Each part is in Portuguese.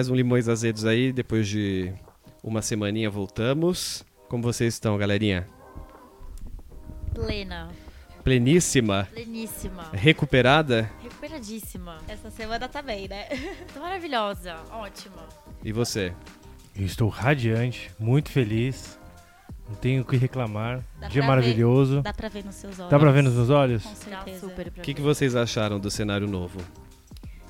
mais um Limões Azedos aí. Depois de uma semaninha voltamos. Como vocês estão, galerinha? Plena. Pleníssima? Pleníssima. Recuperada? Recuperadíssima. Essa semana tá bem, né? Tô maravilhosa. Ótima. E você? Eu estou radiante, muito feliz. Não tenho o que reclamar. Dá Dia maravilhoso. Dá pra ver nos seus olhos. Dá pra ver nos meus olhos? Com Tá certeza. O que, que ver. vocês acharam do cenário novo?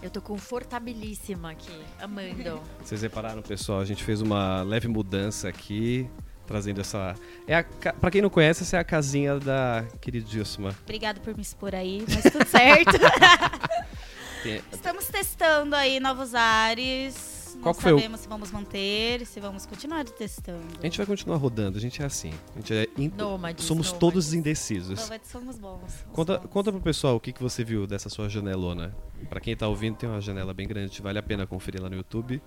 Eu tô confortabilíssima aqui, amando. Vocês repararam, pessoal? A gente fez uma leve mudança aqui, trazendo essa. É a... Pra quem não conhece, essa é a casinha da queridíssima. Obrigado por me expor aí, mas tudo certo. Estamos testando aí novos ares. Qual Não que foi o- sabemos se vamos manter, se vamos continuar testando. A gente vai continuar rodando, a gente é assim. A gente é in- Nômades. Somos nômades. todos indecisos. Nômades somos bons. somos Conta, bons. conta pro pessoal o que, que você viu dessa sua janelona. Pra quem tá ouvindo, tem uma janela bem grande, vale a pena conferir lá no YouTube.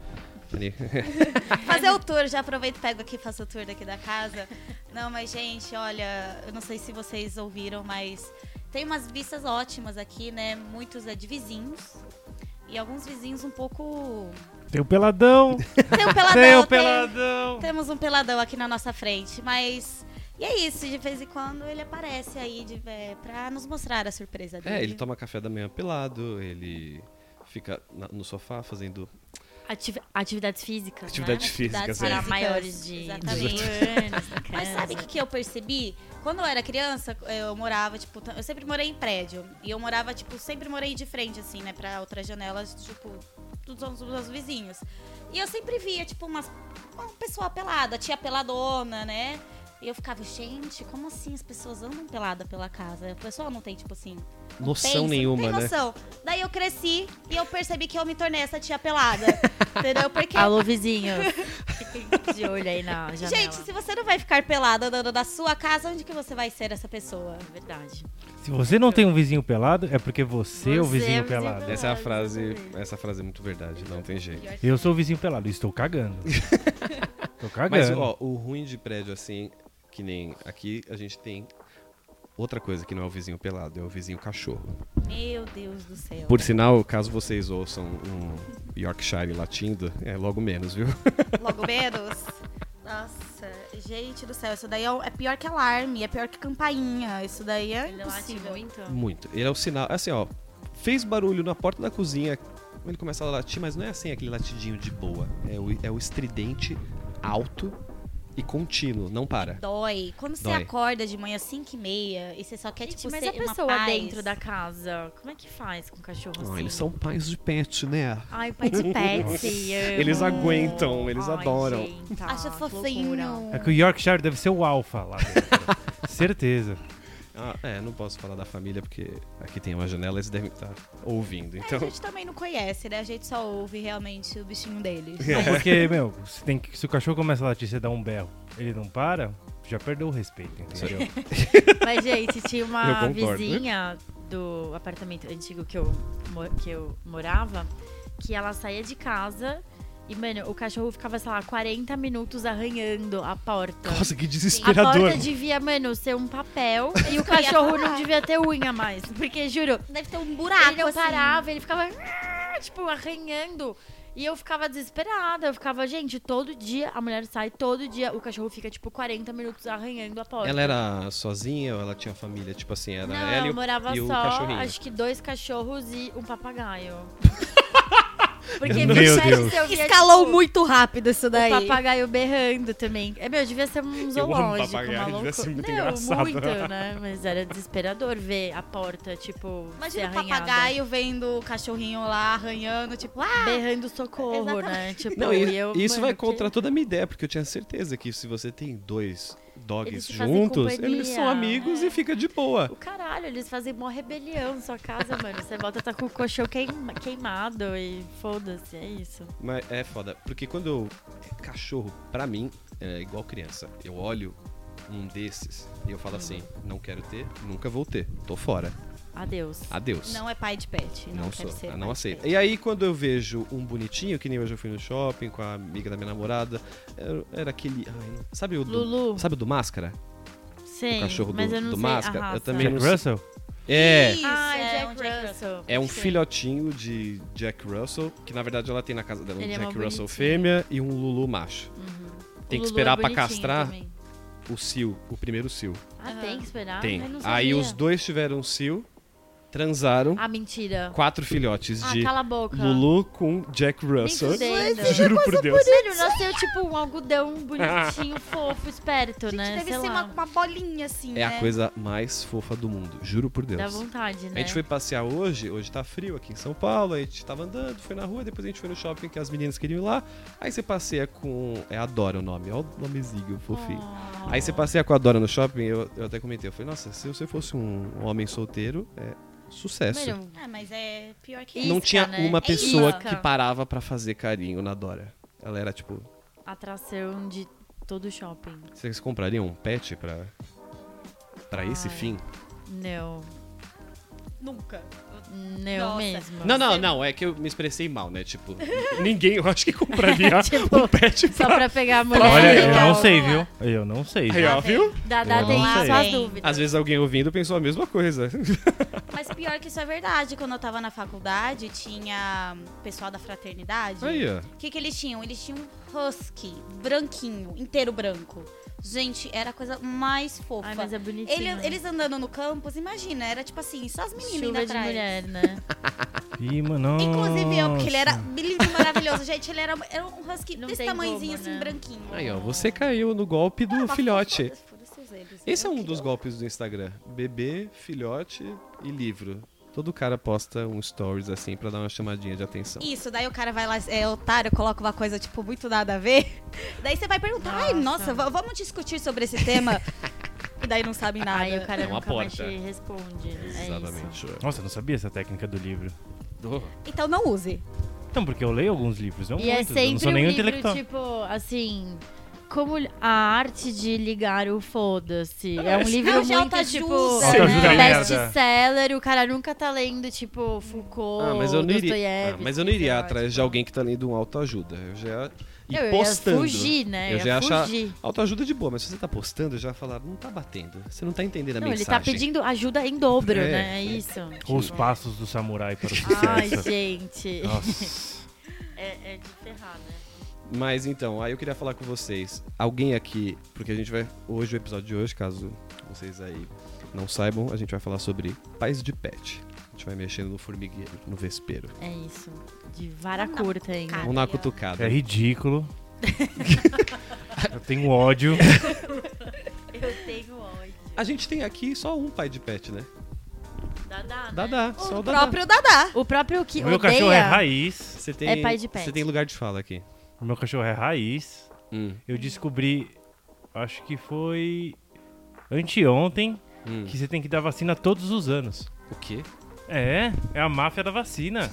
Fazer o tour, já aproveito e pego aqui e faço o tour daqui da casa. Não, mas gente, olha, eu não sei se vocês ouviram, mas tem umas vistas ótimas aqui, né? Muitos é de vizinhos. E alguns vizinhos um pouco. Tem o peladão! Tem um peladão. Tem tem- peladão! Temos um peladão aqui na nossa frente, mas. E é isso, de vez em quando ele aparece aí de, é, pra nos mostrar a surpresa dele. É, ele toma café da manhã pelado, ele fica na- no sofá fazendo. Ativi- atividades físicas. Atividades né? físicas, Para é. maiores de Exatamente. 18 anos. na Mas sabe o que, que eu percebi? Quando eu era criança, eu morava, tipo, eu sempre morei em prédio. E eu morava, tipo, sempre morei de frente, assim, né, pra outras janelas, tipo, dos, dos vizinhos. E eu sempre via, tipo, umas, uma pessoa pelada, tia peladona, né? E eu ficava, gente, como assim as pessoas andam pelada pela casa? A pessoa não tem, tipo assim. não Noção pensa, nenhuma, não né? tem noção. Daí eu cresci e eu percebi que eu me tornei essa tia pelada. entendeu? Porque Alô, vizinho. Fiquem de olho aí na janela. Gente, se você não vai ficar pelada andando da sua casa, onde que você vai ser essa pessoa? Verdade. Se você não tem um vizinho pelado, é porque você, é o Você é vizinho o vizinho pelado. pelado. Essa é a frase. Essa frase é muito verdade, não tem jeito. Eu sou o vizinho pelado, estou cagando. Tô Mas, cagando. ó, o ruim de prédio assim, que nem aqui, a gente tem outra coisa que não é o vizinho pelado, é o vizinho cachorro. Meu Deus do céu. Por sinal, caso vocês ouçam um Yorkshire latindo, é logo menos, viu? Logo menos. Nossa, gente do céu, isso daí é, é pior que alarme, é pior que campainha. Isso daí é Ele late impossível. muito. Muito. Ele é o sinal. Assim, ó. Fez barulho na porta da cozinha. Ele começa a latir, mas não é assim aquele latidinho de boa. É o, é o estridente alto e contínuo, não para. Dói. Quando você Dói. acorda de manhã 5 e meia e você só quer, Gente, tipo, mas ser a uma pessoa paz. dentro da casa, como é que faz com o cachorro Não, assim? eles são pais de pet, né? Ai, pai de pet. Eles aguentam, eles Ai, adoram. gente, Acha que fofinho. É que o Yorkshire deve ser o alfa lá dentro. Certeza. Ah, é, não posso falar da família porque aqui tem uma janela, eles devem estar ouvindo. É, Então, a gente também não conhece, né? A gente só ouve realmente o bichinho deles. Não, porque, meu, se, tem que- se o cachorro começa a latir e você dá um berro, ele não para, já perdeu o respeito, entendeu? Mas, gente, tinha uma concordo. vizinha do apartamento antigo que eu, que eu morava, que ela saía de casa e, mano, o cachorro ficava, sei lá, 40 minutos arranhando a porta. nossa, que A desesperador. porta devia, mano, ser um papel e o cachorro não devia ter unha mais. Porque, juro, Deve ter um buraco, ele não assim. parava, ele ficava, tipo, arranhando. E eu ficava desesperada. Eu ficava, gente, todo dia a mulher sai, todo dia o cachorro fica, tipo, 40 minutos arranhando a porta. Ela era sozinha ou ela tinha família? Tipo assim, era Não, ela e o, morava e o só, cachorrinho. acho que dois cachorros e um papagaio. Porque Meu sério, Deus. você ouvia, Escalou tipo, muito rápido isso O daí. papagaio berrando também. É, meu, devia ser um amo zoológico, papagaio, maluco. devia ser muito Não, engraçado. muito, né? Mas era desesperador ver a porta, tipo, Imagina ser o papagaio vendo o cachorrinho lá arranhando, tipo, ah! Berrando socorro, né? Exatamente. Tipo, Não, e e, eu, isso mano, vai que- contra toda a minha ideia, porque eu tinha certeza que se você tem dois dogs fazem juntos, companhia, eles são amigos é. e fica de boa. O caralho, eles fazem mó rebelião na sua casa, mano. Você volta tá com o colchão queima- queimado e foda-se, é isso. Mas é foda, porque quando eu. Cachorro, pra mim, é igual criança. Eu olho um desses e eu falo assim: não quero ter, nunca vou ter, tô fora. Adeus. Adeus. Não é pai de pet. Não, Não sou, ser pai não de aceito. pet. E aí, quando eu vejo um bonitinho, que nem hoje eu fui no shopping com a amiga da minha namorada, era, era aquele. ai, sabe o do, Lulu. Sabe o do máscara? Sim, o cachorro mas do, eu não do sei a máscara? raça. Eu também Jack não. Russell? É. Isso, Ah, é Jack um Jack Russell. É um Sei. filhotinho de Jack Russell, que na verdade ela tem na casa dela um Ele é Jack mó Russell bonitinho. fêmea e um Lulu macho. Tem O que Lulu esperar é pra bonitinho castrar também. o cio, o primeiro cio. Ah, tem que esperar? tem. Aí os dois tiveram cio, transaram, Ah, mentira. quatro filhotes Ah, de cala a boca. Lulu com Jack Russell. fudendo. Juro por Deus. Velho, nasceu tipo um algodão bonitinho, fofo, esperto, Gente, né? deve Sei ser lá. uma, uma bolinha assim, É né? a coisa mais fofa do mundo, juro por Deus. Dá vontade, né? A gente foi passear hoje, hoje tá frio aqui em São Paulo, a gente tava andando, foi na rua, depois a gente foi no shopping que as meninas queriam ir lá. Aí você passeia com. É a Dora o nome, olha o nomezinho fofinho. Oh. Aí você passeia com a Dora no shopping, eu, eu até comentei, eu falei, nossa, se você fosse um homem solteiro, é sucesso. Mano, É, mas é pior que Não isca, tinha né? uma É pessoa isca. que parava pra fazer carinho na Dora. Ela era tipo, atração de todo shopping. vocês comprariam um pet pra, pra esse fim? Não. Nunca. Não Nossa. mesmo. Não, não, não, é que eu me expressei mal, né? Tipo, ninguém eu acho que compraria Tipo, um pet Só pra... pra pegar a mulher. Olha, eu não sei, viu? Eu não sei. Aí, ó, viu? Dadá tem suas dúvidas. Às vezes alguém ouvindo pensou a mesma coisa. Pior que isso é verdade. Quando eu tava na faculdade, tinha pessoal da fraternidade. Aí, ó. O que, que eles tinham? Eles tinham um husky, branquinho, inteiro branco. Gente, era a coisa mais fofa. Ai, mas é bonitinho. Ele- eles andando no campus, imagina, era tipo assim, só as meninas indo Chuva de atrás. mulher, né? Ih, mano, Inclusive eu, porque ele era lindo, maravilhoso. Gente, ele era, era um husky Não desse tem tamanhozinho, como, assim, né? branquinho. Aí, ó, você caiu no golpe do Ah, mas filhote. foda-se eles. Esse é Eu um dos golpes do Instagram. Bebê, filhote e livro. Todo cara posta um stories assim pra dar uma chamadinha de atenção. Isso, daí o cara vai lá, é otário, coloca uma coisa, tipo, muito nada a ver. Daí você vai perguntar, ai, Nossa. nossa, va- vamos discutir sobre esse tema. e daí não sabe nada. Aí o cara É uma nunca mais porta. te responde. É isso. Exatamente. Nossa, eu não sabia essa técnica do livro. Oh. Então não use. Então, porque eu leio alguns livros, não E é muitos. eu não sempre sou um nenhum livro, intelectual. tipo, assim... Como a arte de ligar o foda-se. É um livro Não, de muito, autoajuda. tipo, Autoajuda é best-seller. O cara nunca tá lendo, tipo, Foucault, Ah, mas eu não iria, ah, mas eu não iria atrás de tipo. alguém que tá lendo um autoajuda. Eu já ia ir Eu ia postando. fugir, né? Eu Eu já achar fugir. autoajuda de boa, mas se você tá postando, eu já ia falar, não tá batendo. Você não tá entendendo a Não, ele mensagem. tá pedindo ajuda em dobro, É. né? É isso. Os Tipo, passos do samurai para o Ai, sucesso. gente. Nossa. É, é de ferrar, né? Mas então, aí eu queria falar com vocês. Alguém aqui, porque a gente vai. Hoje, o episódio de hoje, caso vocês aí não saibam, a gente vai falar sobre pais de pet. A gente vai mexendo no formigueiro, no vespeiro. É isso. De vara Vamos na curta ainda. cara. Vamos na cutucada. É ridículo. eu tenho ódio. Eu tenho ódio. A gente tem aqui só um pai de pet, né? Dadá, né? Dadá, só o O Dadá. próprio Dadá. O próprio que O meu odeia... cachorro é raiz. Você tem, É pai de pet. Você tem lugar de fala aqui. O meu cachorro é raiz. Hum, Eu descobri, acho que foi anteontem, hum. que você tem que dar vacina todos os anos. O quê? É, é a máfia da vacina.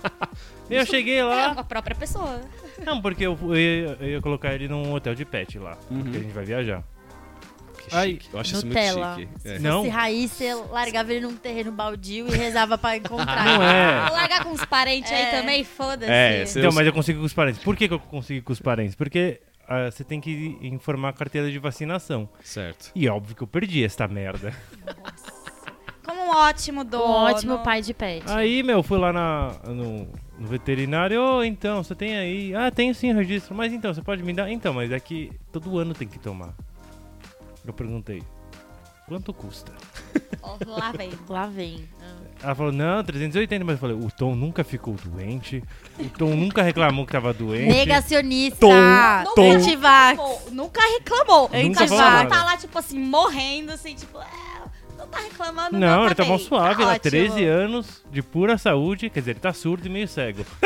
eu cheguei É lá. a própria pessoa. Não, porque eu, eu ia, eu ia colocar ele num hotel de pet lá. Uhum. Porque a gente vai viajar. Que Ai, chique. Eu acho Nutella. isso muito chique. É. Se Não. fosse raiz, você largava ele num terreno baldio e rezava pra encontrar. Não Vou é. largar com os parentes aí É. também, foda-se. É, Então, mas eu consigo com os parentes. Por que, que eu consigo com os parentes? Porque ah, você tem que informar a carteira de vacinação. Certo. E óbvio que eu perdi esta merda. Como um ótimo Um dono. ótimo pai de pet. Aí, meu, fui lá na, no, no veterinário. Ô, então, você tem aí? Ah, tenho sim registro. Mas então, você pode me dar? Então, mas é que todo ano tem que tomar. Eu perguntei. Quanto custa? Lá vem. Lá vem. Ela falou, não, 380, mas eu falei, o Tom nunca ficou doente, o Tom nunca reclamou que tava doente. Negacionista. Tom, Tom. Antivax. Pô, nunca reclamou. Nunca o falou cachorro nada. tá lá, tipo assim, morrendo, assim, tipo, é, não tá reclamando, não. Não, tá ele tá mó bem. suave, tá lá, ótimo. 13 anos, de pura saúde, quer dizer, ele tá surdo e meio cego.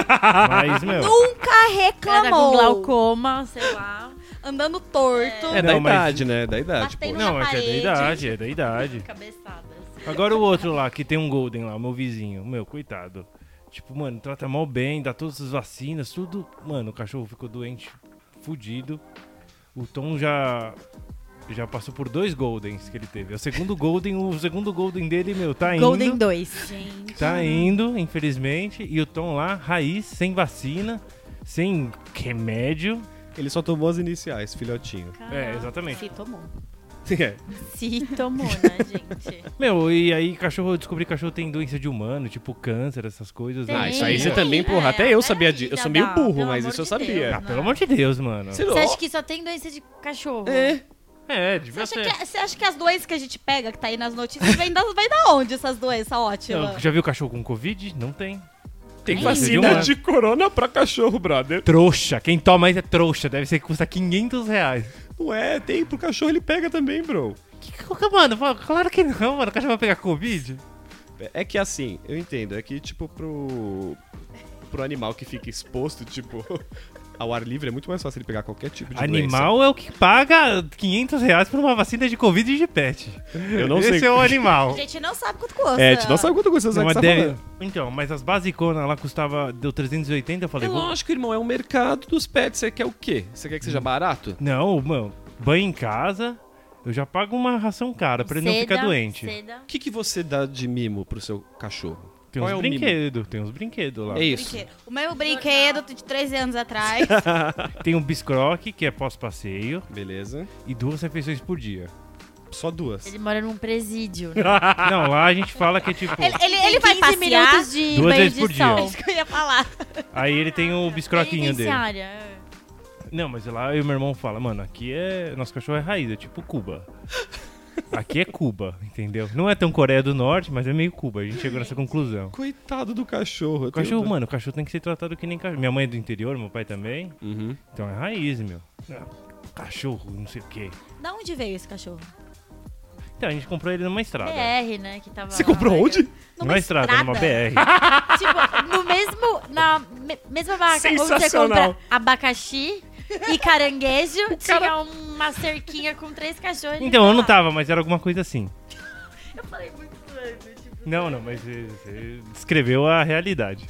Mas, meu, Nunca Ela tá com reclamou. glaucoma, sei lá. Andando torto. É da Não, mas- idade, né? Da idade, pô. Batendo não, na é é da parede. idade, é da idade. Cabeçadas. Agora o outro lá, que tem um Golden lá, o meu vizinho, meu, coitado. Tipo, mano, trata mal bem, dá todas as vacinas, tudo. Mano, o cachorro ficou doente, fudido. O Tom já já passou por dois Goldens que ele teve. É O segundo Golden, o segundo Golden dele, meu, tá indo. Golden 2. Gente. Tá indo, infelizmente. E o Tom lá, raiz, sem vacina, sem remédio. Ele só tomou as iniciais, filhotinho. É, exatamente. Se tomou. É. Se tomou, né, gente? Meu, e aí cachorro, eu descobri que cachorro tem doença de humano, tipo câncer, essas coisas. Tem. Ah, né? isso aí você Tem. também, porra. É, Até eu sabia disso. Eu sou meio burro, mas isso eu de sabia. Deus, Ah, pelo amor de Deus, mano. Você Você acha que só tem doença de cachorro? É. É, Você devia acha, que, você acha que as doenças que a gente pega, que tá aí nas notícias, vem da, vem da onde essas doenças ótimas? Não, já viu cachorro com Covid? Não tem. Tem vacina de corona pra cachorro, brother. Trouxa. Quem toma isso é trouxa. Deve ser que custa 500 reais. Não é, tem. Pro cachorro ele pega também, bro. Que, que- mano, claro que não, mano. O cachorro vai pegar Covid. É que assim, eu entendo. É que, tipo, pro. Pro animal que fica exposto, tipo, ao ar livre, é muito mais fácil ele pegar qualquer tipo de Animal é o que paga 500 reais por uma vacina de Covid e de pet. doença. Eu não Esse sei. é o animal. A gente não sabe quanto custa. É, a gente não sabe quanto custa, Não, o mas tá deve-. Então, mas as basiconas lá custava, deu 380, eu É falei, vou- lógico, irmão, é um mercado dos pets. Você quer o quê? Você quer que seja barato? Não, mano, banho em casa, eu já pago uma ração cara pra ele não ficar doente. O que, que você dá de mimo pro seu cachorro? Tem Qual uns é brinquedos, tem uns brinquedos lá. É isso. Brinquedo. O meu brinquedo de 13 anos atrás. Tem um biscroque, que é pós-passeio, Beleza. e duas refeições por dia. Só duas. Ele mora num presídio. Não, lá a gente fala que é tipo. ele ele, ele vai 15 passear. minutos de Duas vezes de por dia. É isso que eu ia falar. Aí ele tem o biscroquinho dele. É. Não, mas lá eu e meu irmão fala, mano, aqui é. Nosso cachorro é raiz, é tipo Cuba. Aqui é Cuba, entendeu? Não é tão Coreia do Norte, mas é meio Cuba. A gente chegou nessa conclusão. Coitado do cachorro. O cachorro, mano, o cachorro tem que ser tratado que nem cachorro. Minha mãe é do interior, meu pai também. Uhum. Então é raiz, meu. Cachorro, não sei o quê. Da onde veio esse cachorro? Então, a gente comprou ele numa estrada. BR, né? Que tava Você lá. comprou onde? Numa estrada, numa BR. Tipo, no mesmo. Na me- mesma vaca onde você Sensacional. compra abacaxi e caranguejo, tinha uma cerquinha com três cachorros. Então, eu não tava, mas era alguma coisa assim. Eu falei muito zoando, tipo. Não, não, mas você, descreveu a realidade.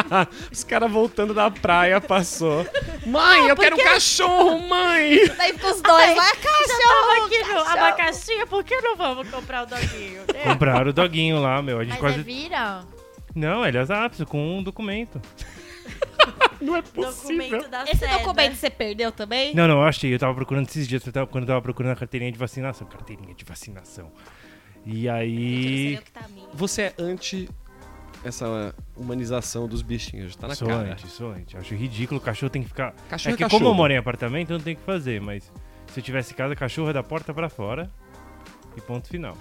Os caras voltando da praia passou. Mãe, eu quero um cachorro, mãe! Daí ficou os dois Já tava aqui no abacaxi, por que não vamos comprar o doguinho? né? Compraram o doguinho lá, meu. A gente Mas quase. é vira Não, ele é apps com um documento. Não é possível. documento da Esse seda. documento você perdeu também? Não, não, eu achei. Eu tava procurando esses dias, eu tava- quando eu tava procurando a carteirinha de vacinação. Carteirinha de vacinação. E aí. tá. Você é anti essa humanização dos bichinhos, tá na sou cara. antes, sou antes. Acho ridículo. O cachorro tem que ficar. Cachorro é é que cachorro. como eu moro em apartamento, eu não tenho o que fazer, mas se eu tivesse casa, cachorro é da porta pra fora. E ponto final.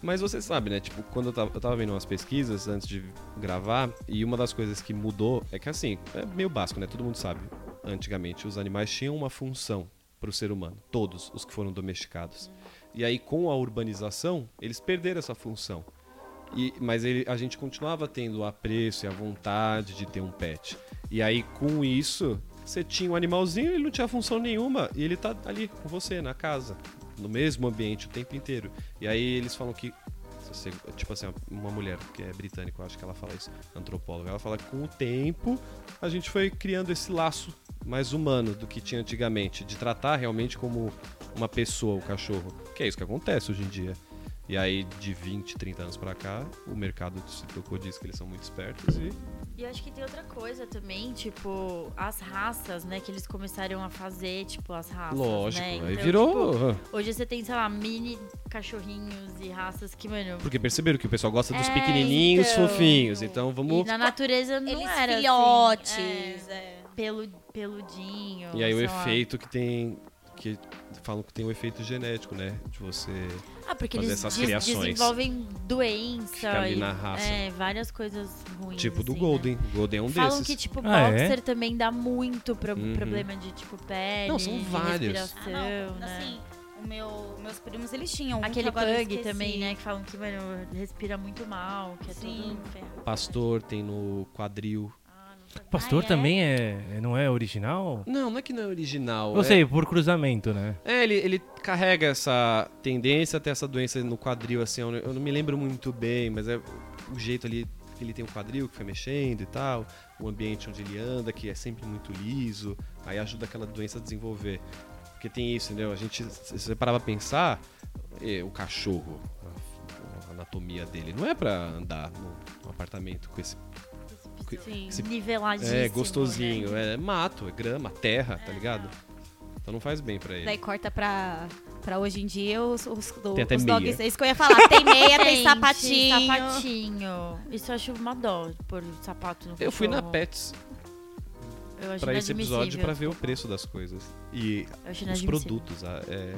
Mas você sabe, né? Tipo, quando eu tava, eu tava vendo umas pesquisas antes de gravar, e uma das coisas que mudou é que, assim, é meio básico, né? Todo mundo sabe. Antigamente, os animais tinham uma função pro ser humano. Todos os que foram domesticados. E aí, com a urbanização, eles perderam essa função. E, mas ele- a gente continuava tendo o apreço e a vontade de ter um pet. E aí, com isso, você tinha um animalzinho, ele não tinha função nenhuma. E ele tá ali com você, na casa, no mesmo ambiente o tempo inteiro. E aí eles falam que. tipo assim, uma mulher que é britânica, eu acho que ela fala isso, antropóloga, ela fala que com o tempo a gente foi criando esse laço mais humano do que tinha antigamente, de tratar realmente como uma pessoa o cachorro. Que é isso que acontece hoje em dia. E aí, de 20, 30 anos pra cá, o mercado se tocou disso que eles são muito espertos e. E eu acho que tem outra coisa também, tipo, as raças, né? Que eles começaram a fazer, tipo, as raças. Lógico, né? aí Então, virou. tipo, hoje você tem, sei lá, mini cachorrinhos e raças que, mano. Porque perceberam que o pessoal gosta dos É, pequenininhos então. fofinhos. Então vamos. E na natureza não Eles era. filhotes. Assim, é, é. pelu, peludinho. E aí o sei lá. efeito que tem. Que falam que tem um efeito genético, né? De você. Ah, porque fazer eles essas criações. desenvolvem doença. Fica ali e- na raça. É, várias coisas ruins. Tipo do assim, Golden. Né? O Golden é um Falam desses. que, tipo, Ah, é? boxer também dá muito pro- Uhum. problema de, tipo, pele. Não, são de vários. respiração, Ah, não, né? assim, o meu, meus primos, eles tinham um que Aquele pug também, né? Que falam que, mano, respira muito mal, que é Sim. tudo ferro. Pastor tem no quadril. Pastor Ah, é? também é, é- não é original? Não, não é que não é original. Eu é... sei, por cruzamento, né? É, ele, ele carrega essa tendência a ter essa doença no quadril, assim. Eu não, eu não me lembro muito bem, mas é o jeito ali que ele tem o quadril que foi mexendo e tal. O ambiente onde ele anda, que é sempre muito liso. Aí ajuda aquela doença a desenvolver. Porque tem isso, entendeu? A gente, se você parar pra pensar, eh, o cachorro, a, a anatomia dele, não é pra andar no, no apartamento com esse. Sim, esse- niveladíssimo. É, gostosinho. né? É mato, é grama, terra, tá ligado? Então não faz bem pra ele. Daí corta pra, pra hoje em dia os, os, do- Tem até os meia. dogs. É isso que eu ia falar. Tem meia, tem Gente, sapatinho. Sapatinho. Isso eu acho uma dó por sapato no Eu fui na. Pets pra esse episódio pra ver o preço das coisas. E os produtos. a- é...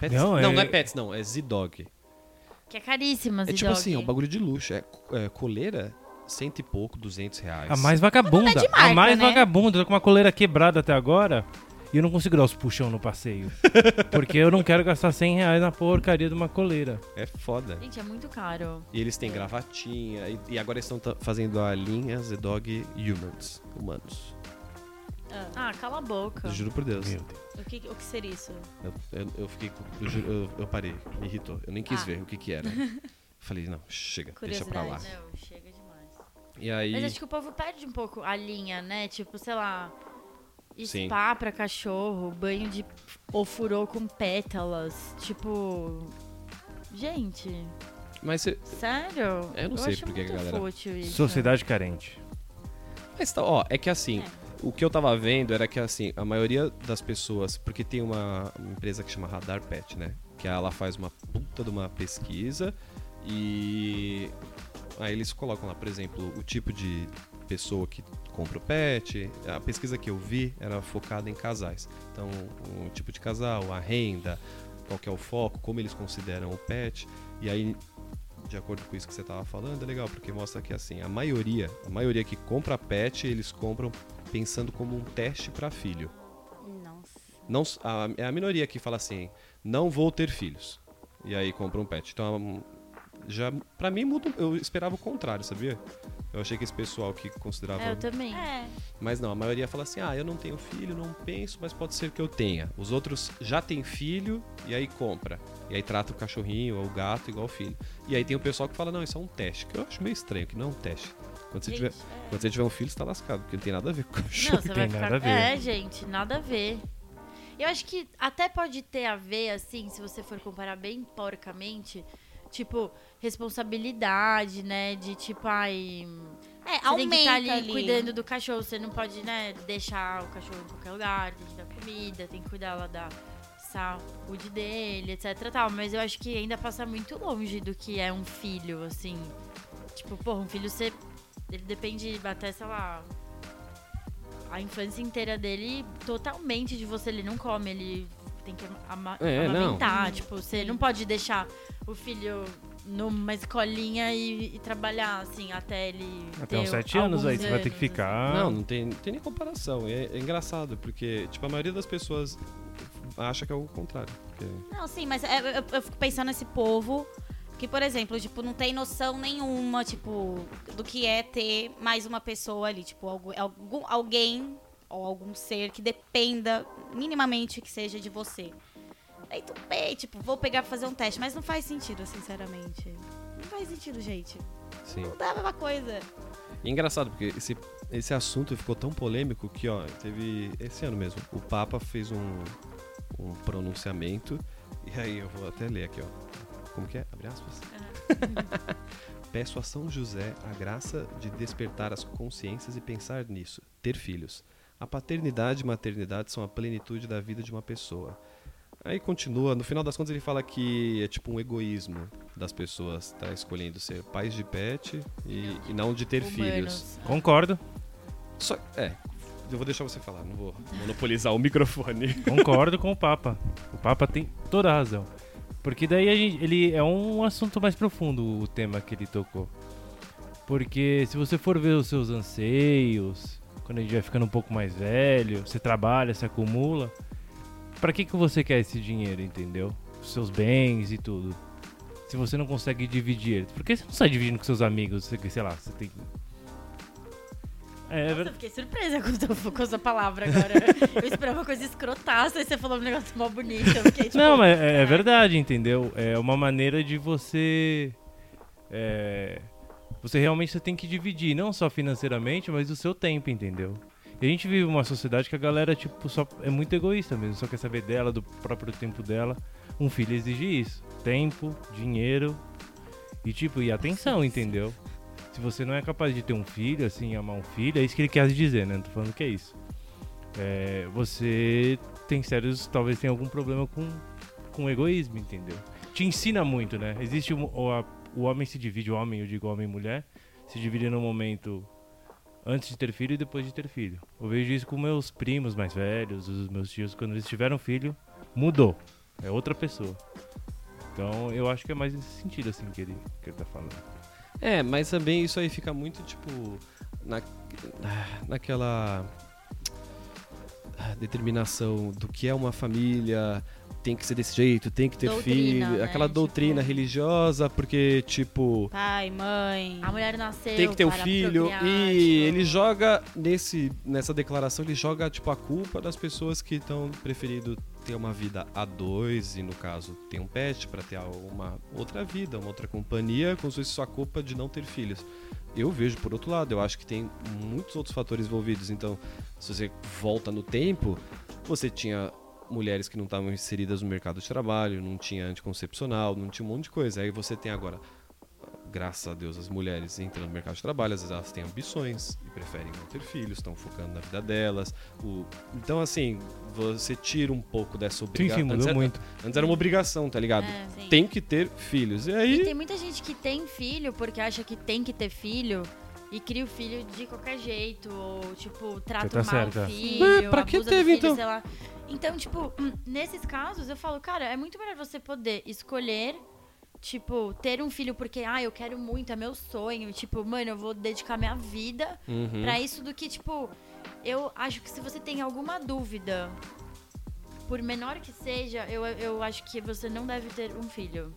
Pets? Não, Não, é- não, é Pets, não. É Z-Dog. Que é caríssima, É tipo Z-Dog. assim, é um bagulho de luxo. É, é coleira, cento e pouco, duzentos reais. A mais vagabunda. É de marca, a mais né? vagabunda. Tô com uma coleira quebrada até agora. E eu não consigo dar os puxão no passeio. porque eu não quero gastar 100 reais na porcaria de uma coleira. É foda. Gente, é muito caro. E eles têm gravatinha. E, e agora eles estão fazendo a linha Z-Dog Humans. Humanos. Ah, Ah, cala a boca. Juro por Deus. Meu Deus. o, que, o que seria isso? Eu, eu, eu fiquei. com- Eu, juro- eu- eu parei. Me irritou. Eu nem quis Ah. ver o que que era. Falei, não, chega, deixa pra lá. Não, chega. E aí. Mas acho que o povo perde um pouco a linha, né? Tipo, sei lá. Sim. Spa pra cachorro, banho de ofurô com pétalas. Tipo. Gente, Mas, você- sério? Eu não sei acho por que a muito galera-. Sociedade carente. mas tá, ó, é que assim. É. O que eu tava vendo era que assim, a maioria das pessoas, porque tem uma, uma empresa que chama Radar Pet, né? Que ela faz uma puta de uma pesquisa e aí eles colocam lá, por exemplo, o tipo de pessoa que compra o pet. A pesquisa que eu vi era focada em casais. Então, o tipo de casal, a renda, qual que é o foco, como eles consideram o pet. E aí, de acordo com isso que você estava falando, é legal, porque mostra que assim, a maioria, a maioria que compra pet, eles compram pensando como um teste para filho. Nossa. Não, a, é a minoria que fala assim, não vou ter filhos. E aí compra um pet. Então, hum, já para mim muda, eu esperava o contrário, sabia? Eu achei que esse pessoal que considerava É, eu também. É. mas não, a maioria fala assim: ah, eu não tenho filho, não penso, mas pode ser que eu tenha. Os outros já têm filho e aí compra. E aí trata o cachorrinho ou o gato igual filho. E aí tem o pessoal que fala: não, isso é um teste. Que eu acho meio estranho, que não é um teste. Quando você, Gente, tiver, é. quando você tiver um filho, você tá lascado, porque não tem nada a ver com o Não, cachorro. você tem vai nada ficar. a ver. É, gente, nada a ver. Eu acho que até pode ter a ver, assim, se você for comparar bem porcamente, tipo, responsabilidade, né? De tipo, ai. É, Você aumenta tem que estar ali, ali. cuidando do cachorro. Você não pode, né, deixar o cachorro em qualquer lugar. Tem que dar comida, tem que cuidar lá da saúde dele, etc tal. Mas eu acho que ainda passa muito longe do que é um filho, assim. Tipo, porra, um filho você. Ele depende até, sei lá. A infância inteira dele totalmente de você. Ele não come, ele tem que ama É, não. amamentar. Tipo, você não pode deixar o filho numa escolinha e, e trabalhar, assim, até ele. Até ter uns 7 anos aí, você vai ter que anos, ficar. Não, não tem, não tem nem comparação. É, é engraçado, porque tipo, a maioria das pessoas acha que é o contrário. porque- Não, sim, mas é, eu, eu fico pensando nesse povo que, por exemplo, tipo, não tem noção nenhuma, tipo, do que é ter mais uma pessoa ali, tipo, algum- alguém ou algum ser que dependa minimamente que seja de você. Aí tu, bem, tipo, vou pegar pra fazer um teste, mas não faz sentido, sinceramente. Não faz sentido, gente. Sim. Não dá a mesma coisa. E engraçado, porque esse, esse assunto ficou tão polêmico que, ó, teve esse ano mesmo. O Papa fez um, um pronunciamento. E aí eu vou até ler aqui, ó. Como que é? Abre aspas. Peço a São José a graça de despertar as consciências e pensar nisso, ter filhos. A paternidade e maternidade são a plenitude da vida de uma pessoa. Aí continua, no final das contas ele fala que é tipo um egoísmo das pessoas tá escolhendo ser pais de pet e, e não de ter Humanos. filhos. Concordo, Só, é, eu vou deixar você falar, não vou monopolizar o microfone. concordo com o Papa. O Papa tem toda a razão. Porque daí a gente, ele é um assunto mais profundo o tema que ele tocou. Porque se você for ver os seus anseios, quando a gente vai ficando um pouco mais velho, você trabalha, se acumula, pra que que você quer esse dinheiro, entendeu? Os seus bens e tudo. Se você não consegue dividir, por que você não sai dividindo com seus amigos? Sei lá, você tem é, é Nossa, verdade. eu fiquei surpresa com, com a sua palavra agora. eu esperava uma coisa escrotaça, aí você falou um negócio mal bonito. Fiquei tipo. Não, mas é, é verdade, entendeu? É uma maneira de você. é, você realmente tem que dividir, não só financeiramente, mas o seu tempo, entendeu? E a gente vive uma sociedade que a galera, tipo, só é muito egoísta mesmo, só quer saber dela, do próprio tempo dela. Um filho exige isso: tempo, dinheiro e, tipo, e atenção, entendeu? Se você não é capaz de ter um filho, assim, amar um filho, é isso que ele quer dizer, né? Não tô falando que é isso. É, você tem sérios, talvez tenha algum problema com, com egoísmo, entendeu? Te ensina muito, né? Existe o, a- o homem se divide, o homem, eu digo homem e mulher, se divide no momento antes de ter filho e depois de ter filho. Eu vejo isso com meus primos mais velhos, os meus tios, quando eles tiveram filho, mudou. É outra pessoa. Então eu acho que é mais nesse sentido assim que ele, que ele tá falando. É, mas também isso aí fica muito, tipo, na, naquela ah, determinação do que é uma família, tem que ser desse jeito, tem que ter Doutrina, filho, né? aquela Tipo- doutrina religiosa, porque, tipo, Pai, mãe. A mulher nasceu. tem que ter um filho procriar, e tipo, ele joga nesse nessa declaração ele joga tipo a culpa das pessoas que estão preferindo ter uma vida a dois e no caso ter um pet para ter uma outra vida uma outra companhia se fosse sua culpa de não ter filhos. Eu vejo por outro lado eu acho que tem muitos outros fatores envolvidos. Então se você volta no tempo você tinha mulheres que não estavam inseridas no mercado de trabalho não tinha anticoncepcional não tinha um monte de coisa. Aí você tem agora graças a Deus, as mulheres entram no mercado de trabalho, às vezes elas têm ambições e preferem não ter filhos, estão focando na vida delas. O- Então, assim, você tira um pouco dessa Sim, obrigação. sim, mudou muito. Antes era uma obrigação, tá ligado? É. Sim. Tem que ter filhos. E E aí. tem muita gente que tem filho porque acha que tem que ter filho e cria o filho de qualquer jeito. Ou, tipo, trata tá mal certa. o filho. É, pra que abusa do teve, filho, então? sei lá. Então, tipo, hum, nesses casos, eu falo, cara, é muito melhor você poder escolher. Tipo, ter um filho porque, ah, eu quero muito, é meu sonho. Tipo, mano, eu vou dedicar minha vida Uhum. Pra isso do que, tipo, eu acho que se você tem alguma dúvida, por menor que seja, eu, eu acho que você não deve ter um filho.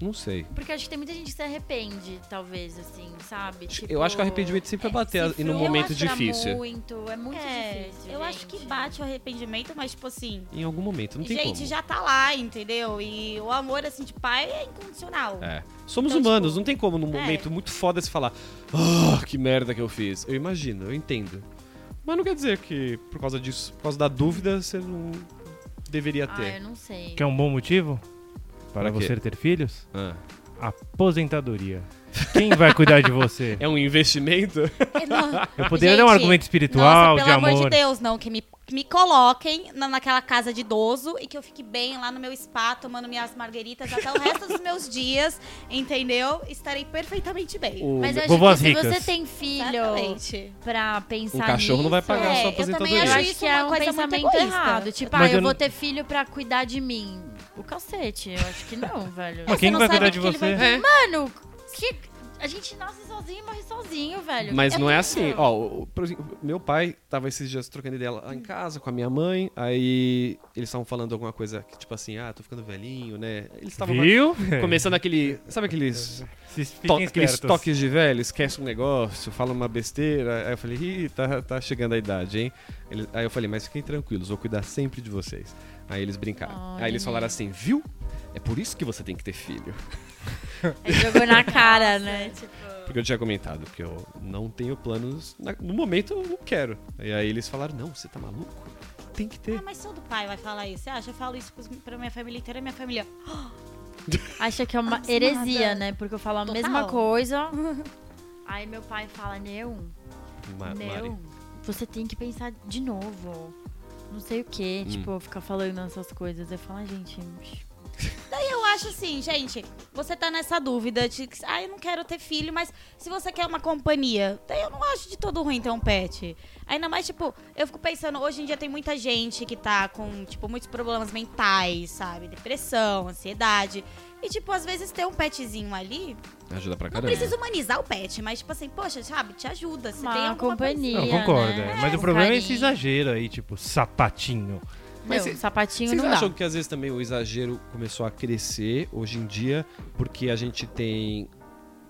Não sei. Porque acho que tem muita gente que se arrepende, talvez, assim, sabe? Tipo, eu acho que o arrependimento sempre vai bater se e num frustra momento difícil. muito, é muito É, difícil. eu acho que gente. bate o arrependimento, mas tipo assim. Em algum momento, não tem gente, como. já tá lá, entendeu? E o amor, assim, de pai é incondicional. É. Somos Então, humanos, tipo, não tem como num é. momento muito foda se falar, ah, que merda que eu fiz. Eu imagino, eu entendo. Mas não quer dizer que por causa disso, por causa da dúvida, você não deveria Ah, ter. eu não sei. Quer um bom motivo para você ter filhos? Ah. Aposentadoria. Quem vai cuidar de você? É um investimento? Eu poderia dar um Gente, argumento espiritual, Nossa, de pelo amor amor. de Deus, não. Que me, me coloquem na, naquela casa de idoso e que eu fique bem lá no meu spa, tomando minhas margueritas até o resto dos meus dias, entendeu? Estarei perfeitamente bem. O- Mas eu acho Vovós que se ricas. você tem filho Exatamente. pra pensar Um cachorro não vai nisso, pagar É, sua eu também aposentadoria. Eu acho acho isso que é uma um coisa muito pensamento errado. Tipo, Mas ah, eu eu vou não- ter filho pra cuidar de mim. O cacete, eu acho que não, velho. Mas quem não vai sabe cuidar de que ele você? vai- É. Mano, que... a gente nasce sozinho e morre sozinho, velho. Mas É não é assim. Ó, o- por exemplo, meu pai tava esses dias trocando ideia lá em casa com a minha mãe. Aí eles estavam falando alguma coisa que, tipo assim, ah, tô ficando velhinho, né? Eles estavam Viu? começando aquele. Sabe aqueles, to- aqueles toques de velho? Esquece um negócio, fala uma besteira. Aí eu falei, ih, tá, tá chegando a idade, hein? Eles- aí eu falei, mas fiquem tranquilos, vou cuidar sempre de vocês. Aí eles brincaram. Ai, aí eles falaram assim, viu? É por isso que você tem que ter filho. Ele jogou na cara, né? Tipo... Porque eu tinha comentado que eu não tenho planos. na- no momento eu não quero. E aí eles falaram: não, você tá maluco? Tem que ter. Ah, mas todo pai vai falar isso. Você acha? Eu falo isso pra minha família inteira. Minha família. Acha que é uma Abismada. heresia, né? Porque eu falo a Total. mesma coisa. Aí meu pai fala, não, Ma- Mari. você tem que pensar de novo. Não sei o que, Hum. tipo, ficar falando essas coisas. Eu falo, ah, gente, acho assim, gente, você tá nessa dúvida de que, ah, eu não quero ter filho, mas se você quer uma companhia, eu não acho de todo ruim ter um pet. Ainda mais, tipo, eu fico pensando, hoje em dia tem muita gente que tá com, tipo, muitos problemas mentais, sabe? Depressão, ansiedade. E, tipo, às vezes ter um petzinho ali, Ajuda pra não caramba. precisa humanizar o pet, mas, tipo assim, poxa, sabe, te ajuda. Você Uma tem alguma companhia. Não, concordo. né? é. Mas É, o problema é carinho. esse exagero aí, tipo, sapatinho. Mas Não, cê- sapatinho Vocês não acham dá. que às vezes também o exagero começou a crescer hoje em dia porque a gente tem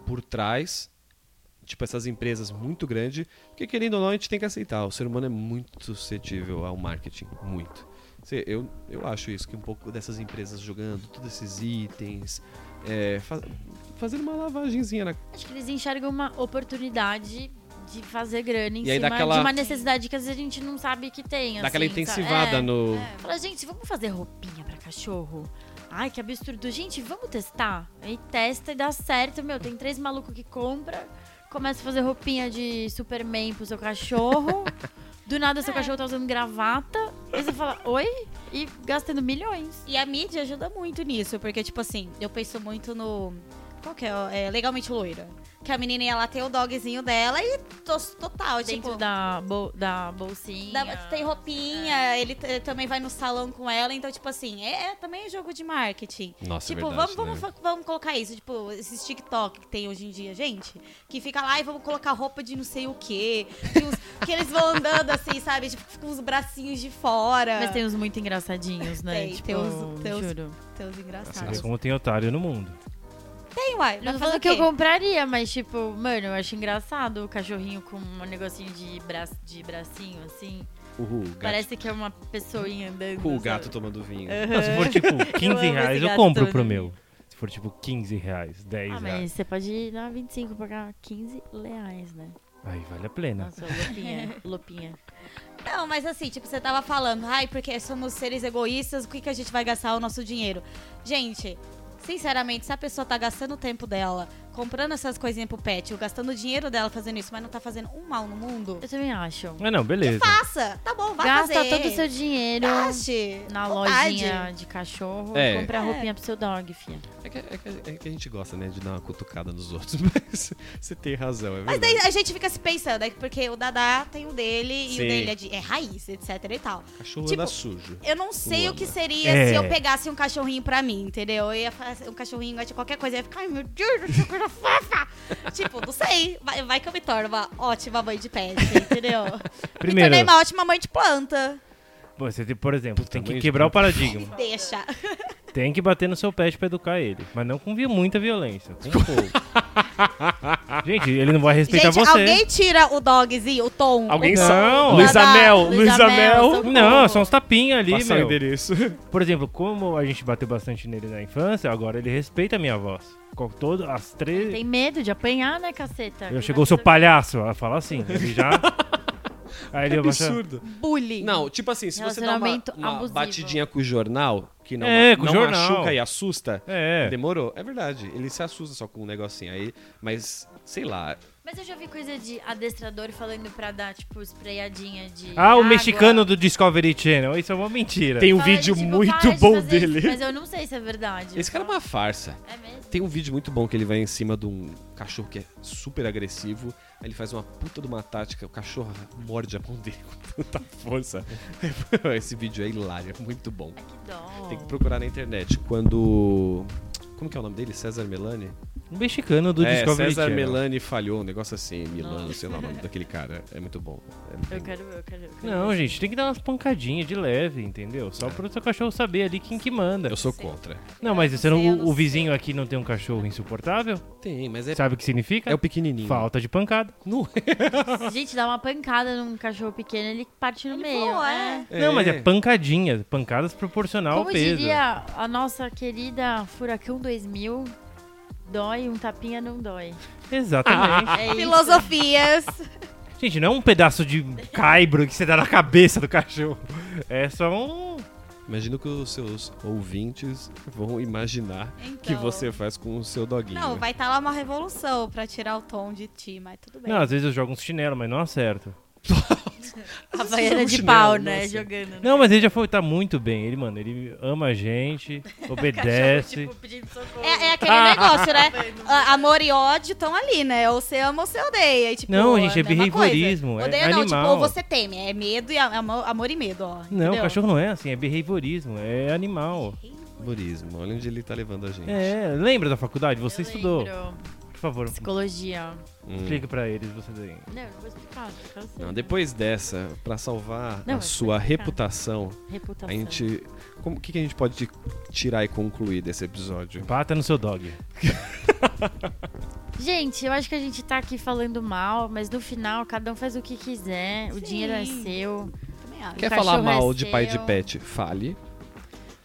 por trás, tipo, essas empresas muito grandes, porque querendo ou não a gente tem que aceitar, o ser humano é muito suscetível ao marketing, muito. Eu, eu acho isso, que um pouco dessas empresas jogando todos esses itens, é, fa- fazendo uma lavagenzinha na Acho que eles enxergam uma oportunidade de fazer grana em E aí cima daquela- de uma necessidade que às vezes a gente não sabe que tem. daquela assim, intensivada É. no. Fala, gente, vamos fazer roupinha pra cachorro? Ai, que absurdo. Gente, vamos testar? Aí testa e dá certo. Meu, tem três malucos que compra, começa a fazer roupinha de Superman pro seu cachorro. Do nada, seu cachorro tá usando gravata. Aí você fala, oi? E gastando milhões. E a mídia ajuda muito nisso, porque, tipo assim, eu penso muito no. Qual que é? é legalmente loira. Que a menina ia lá ter o dogzinho dela e to- total, Dentro tipo. da, bol- da bolsinha. dá- tem roupinha, ele t- também vai no salão com ela, então, tipo assim, é, é também jogo de marketing. Nossa, é tipo, verdade, vamos, vamos, né? fa- vamos colocar isso, tipo, esses TikTok que tem hoje em dia, gente, que fica lá e vamos colocar roupa de não sei o quê, que, os- que eles vão andando assim, sabe, tipo, com os bracinhos de fora. Mas tem uns muito engraçadinhos, né? Tem, tipo, tem uns- tem uns- juro. Tem uns Assim engraçados. como tem otário no mundo. Uai. Não Vai fazer o que eu compraria, mas tipo, mano, eu acho engraçado o cachorrinho com um negocinho de, bra de bracinho, assim. Uhul, gato, Parece que é uma pessoinha andando. com o sabe? gato tomando vinho. Não, se for tipo 15 amo esse reais, eu compro todo. pro meu. Se for tipo 15 reais, 10 Ah, reais. mas você pode dar 25 pra pagar 15 reais, né? Aí vale a pena. Nossa, lupinha, lupinha. Não, mas assim, tipo, você tava falando, ai, porque somos seres egoístas, o que, que a gente vai gastar o nosso dinheiro? Gente, sinceramente, se a pessoa tá gastando o tempo dela comprando essas coisinhas pro pet, ou gastando o dinheiro dela fazendo isso, mas não tá fazendo um mal no mundo, Eu também acho. Mas não, beleza. faça! Tá bom, vai Gasta fazer. todo o seu dinheiro Gaste. na Vontade. lojinha de cachorro É. compra É. roupinha pro seu dog, filha. É que, é que- é que a gente gosta, né, de dar uma cutucada nos outros, mas você tem razão, é Mas verdade. daí a gente fica se pensando, é porque o Dadá tem o dele e Sim. o dele é, de, é raiz, etc e tal. Cachorro tipo, anda sujo. Eu não sei o que seria É. se eu pegasse um cachorrinho pra mim, entendeu? Eu ia fazer um cachorrinho de qualquer coisa, eu ia ficar, ai meu Deus, coisa fofa. tipo, não sei. Vai, vai que eu me torno uma ótima mãe de pet, entendeu? Primeiro, Me tornei uma ótima mãe de planta. você tem, por exemplo, tem que de quebrar o paradigma. Deixa. Tem que bater no seu pet pra educar ele. Mas não com muita violência. Com pouco. Gente, ele não vai respeitar Gente, você. alguém tira o dogzinho, o tom. Alguém o? Não. Luiz. Amel, Luiz Amel. Não, são uns tapinhas ali, Passar meu. endereço. Por exemplo, como a gente bateu bastante nele na infância, agora ele respeita a minha voz. Com todas as três. Tem medo de apanhar, né, caceta? Eu chegou o seu palhaço, ela fala assim. Ele já. Aí ele abaixa- Absurdo. Bullying. Não, tipo assim, se você dá uma, uma batidinha com o jornal, que não, É, não machuca e assusta, É. demorou. É verdade, ele se assusta só com um negocinho aí, mas sei lá. Mas eu já vi coisa de adestrador falando pra dar, tipo, sprayadinha de. Ah, o água. mexicano do Discovery Channel. Isso é uma mentira. Tem um Fala de, vídeo tipo, muito de bom fazer dele. isso, Mas eu não sei se é verdade. Esse cara é uma farsa. É mesmo? Tem um vídeo muito bom que ele vai em cima de um cachorro que é super agressivo. Aí ele faz uma puta de uma tática. O cachorro morde a mão dele com tanta força. Esse vídeo é hilário, é muito bom. Ai, que dó. Tem que procurar na internet. Quando. Como que é o nome dele? César Melani? Um mexicano do é, Discovery César Channel. Melani falhou, um negócio assim, Milano, sei lá o nome daquele cara. É muito bom. É Eu quero, eu quero. Eu quero Não, gente, tem que dar umas pancadinhas de leve, entendeu? Só pro seu cachorro saber ali quem que manda. Eu sou contra. Não, mas você não, o, não o vizinho aqui não tem um cachorro insuportável? Tem, mas é, Sabe o que significa? é o pequenininho. Falta de pancada. Não Gente, dá uma pancada num cachorro pequeno, ele parte no Ele meio. voa, é. é. Não, mas é pancadinha. Pancadas proporcional Como ao peso. diria a nossa querida Furacão 2000, dói, um tapinha não dói. Exatamente. É isso. Filosofias. Gente, não é um pedaço de caibro que você dá na cabeça do cachorro. É só um. Imagino que os seus ouvintes vão imaginar que Então. você faz com o seu doguinho. Não, vai estar lá uma revolução pra tirar o tom de ti, mas tudo bem. Não, às vezes eu jogo uns chinelo, mas não acerto. Havaiana de chinelo, pau, né? nossa. Jogando. né? Não, mas ele já foi, tá muito bem. Ele, mano, ele ama a gente, obedece. Tipo, pedindo socorro. É, é aquele negócio, né? A- Amor e ódio estão ali, né? Ou você ama ou você odeia. E, tipo, Não, gente, é a mesma coisa. behaviorismo, é Odeia não, tipo, animal. ou você teme. É medo e amor, amor e medo, ó. Não, entendeu? cachorro não é assim, é behaviorismo, é animal. Burismo, olha onde ele tá levando a gente. É, lembra da faculdade? Você Eu estudou. lembro. Favor, Psicologia. Hum. explica pra eles, você tem. Não, eu não vou explicar. Não, depois dessa, pra salvar Não, a sua explicar. reputação, Reputação. a gente. como- O que, que a gente pode tirar e concluir desse episódio? Bata no seu dog. Gente, eu acho que a gente tá aqui falando mal, mas no final cada um faz o que quiser. O Sim. dinheiro é seu. Quer falar é mal de pai de pet? Fale.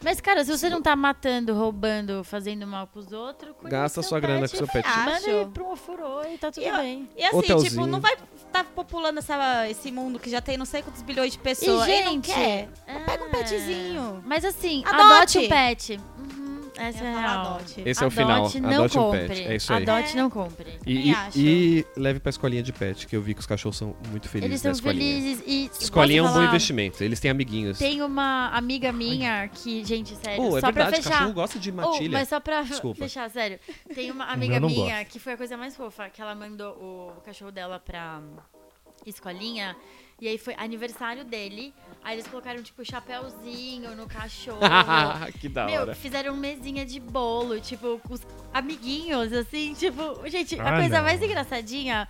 Mas, cara, se você não tá matando, roubando, fazendo mal pros outros, Gasta sua grana com seu pet. Acho. Manda ele pra um ofurô e tá tudo E bem. E assim, Hotelzinho. tipo, não vai estar populando essa, esse mundo que já tem não sei quantos bilhões de pessoas. E, E, não gente, quer. é. Pega um petzinho. Mas assim, Adote. adote, um pet. Uhum. Essa é ia a adote. Esse é o final. Adote, não Adote um compre. pet. É isso aí. Adote, É. não compre. E, e- e leve pra escolinha de pet, que eu vi que os cachorros são muito felizes Eles na são escolinha. felizes e. Escolinha é um bom investimento. Eles têm amiguinhos. Tem uma amiga minha que, gente, sério, Pô, é só verdade, pra fechar. cachorro gosta de Oh, matilha. mas só pra Desculpa. fechar, sério. Tem uma amiga minha gosto. que foi a coisa mais fofa, que ela mandou o cachorro dela pra escolinha. E aí foi aniversário dele. Aí eles colocaram, tipo, chapéuzinho no cachorro. que da Meu, hora. fizeram mesinha de bolo, tipo, com os amiguinhos, assim, tipo, gente, a Ah, coisa não. mais engraçadinha.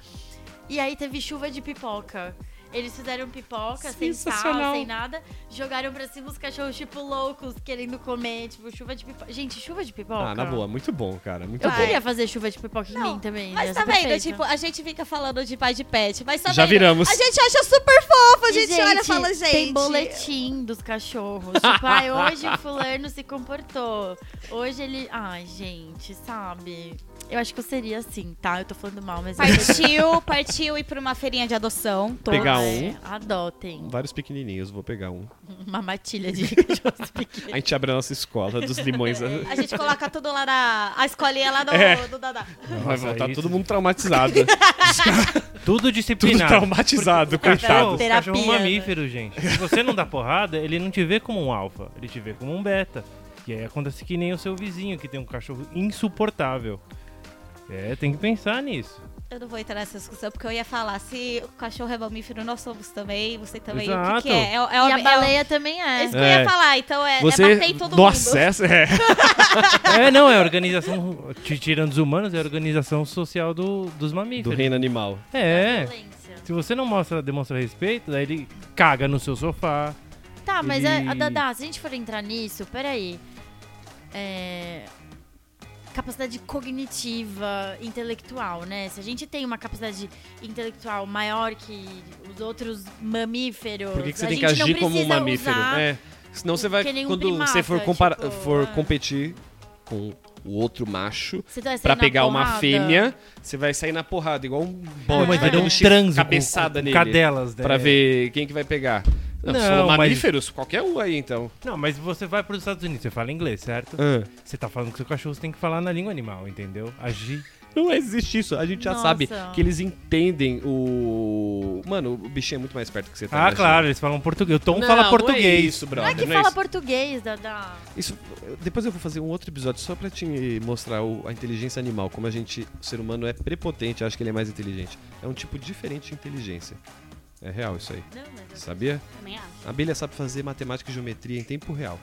E aí teve chuva de pipoca. Eles fizeram pipoca, sem sal, Sensacional. sem nada. Jogaram pra cima os cachorros, tipo, loucos, querendo comer. Tipo, chuva de pipoca. Gente, chuva de pipoca. Ah, na boa, muito bom, cara. Muito Eu bom. queria fazer chuva de pipoca em Não, mim também. Mas tá vendo? Tipo, a gente fica falando de pai de pet, mas tá Já viramos. A gente acha super a E, gente, olha e fala, gente. Tem boletim dos cachorros. Tipo, ai, hoje o fulano se comportou. Hoje ele. Ai, gente, sabe? Eu acho que eu seria assim, tá? Eu tô falando mal, mas. eu Partiu, partiu ir pra uma feirinha de adoção. todos. Pegar Ai, um. Adotem. Vários pequenininhos, vou pegar um. Uma matilha de cachorros pequenos. A gente abre a nossa escola dos limões. A gente coloca tudo lá na. A escolinha lá do, É. do Dadá. Vai voltar isso- todo mundo traumatizado. Tudo Tudo disciplinado. traumatizado, Cachorro, coitado. Terapia, é um né? mamífero, gente. Se você não dá porrada, ele não te vê como um alfa, ele te vê como um beta. E aí acontece que nem o seu vizinho, que tem um cachorro insuportável. É, tem que pensar nisso. Eu não vou entrar nessa discussão, porque eu ia falar, se o cachorro é mamífero, nós somos também, você também. O que, Exato. que é? É, é, E é, a é- baleia também é é. isso que eu É. ia falar, então é, Você, é bater em todo Nossa, mundo. essa é. É, não, é a organização, tirando os humanos, é a organização social do, dos Do mamíferos. reino animal. É. Se você não mostra, demonstra respeito, daí ele caga no seu sofá. Tá, mas Ele- a, a Dadá, se a gente for entrar nisso, peraí. É. Capacidade cognitiva, intelectual, né? Se a gente tem uma capacidade intelectual maior que os outros mamíferos. Por que, que você a tem que agir como um mamífero? É. Senão você vai. Quando primata, você for, tipo, for é. competir com o outro macho na pegar uma fêmea, você vai sair na porrada, igual um bode. mas vai ele é um transo cabeçada com, com nele. cadelas. né? Pra ver quem que vai pegar. Não, Não, são mas- mamíferos, qualquer um aí então. Não, mas você vai pros Estados Unidos, você fala inglês, certo? Ah, Você tá falando que seu cachorro tem que falar na língua animal, entendeu? Agir. Não existe isso, a gente já Nossa. sabe que eles entendem o. Mano, o bichinho é muito mais perto que você tá Ah, imaginando. claro, eles falam português. O Tom Não, fala não português. é isso, Não brother. é que não fala isso. português, Dadá. Isso, depois eu vou fazer um outro episódio só pra te mostrar o- a inteligência animal, como a gente, o ser humano é prepotente, acha que ele é mais inteligente. É um tipo diferente de inteligência. É real isso aí. Não, mas Sabia? Também acho. A abelha sabe fazer matemática e geometria em tempo real.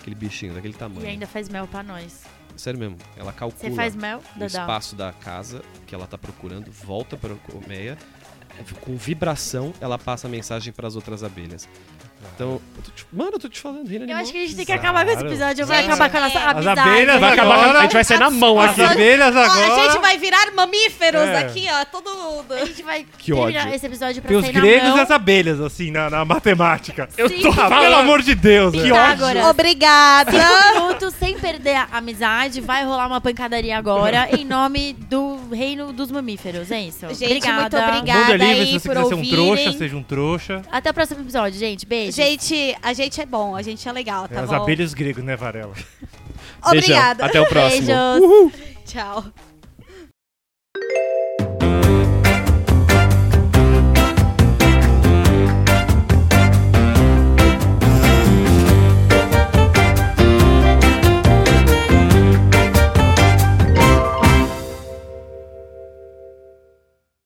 Aquele bichinho, daquele tamanho. E ainda faz mel pra nós. Sério mesmo, ela calcula mel, o espaço da casa que ela tá procurando, volta para a colmeia, com vibração ela passa a mensagem para as outras abelhas. Então, eu tô te- mano, eu tô te falando, reino Eu acho que a gente tem que acabar com esse episódio. Vai Gente, acabar com a nossa é. As amizade. abelhas Vai acabar, agora- a gente vai sair na mão As aqui. abelhas Ó, agora. a gente vai virar mamíferos É. aqui, ó, todo mundo. A gente vai Que terminar ódio. esse episódio pra Tem os sair gregos na mão. e as abelhas, assim, na, na matemática. Eu Sim. tô Ah, falando. pelo amor de Deus, velho. Pitágoras. Obrigada. Minutos sem perder a amizade. Vai rolar uma pancadaria agora em nome do reino dos mamíferos. É isso. Gente, obrigada. muito obrigada. Mundo é livre, aí se você por quiser ser um ouvirem. trouxa, seja um trouxa. Até o próximo episódio, gente. Beijo. Gente, a gente é bom, a gente é legal, tá É, as bom? abelhas gregos, né, Varela? Beijão. Obrigada. Até o próximo. Beijos. Tchau.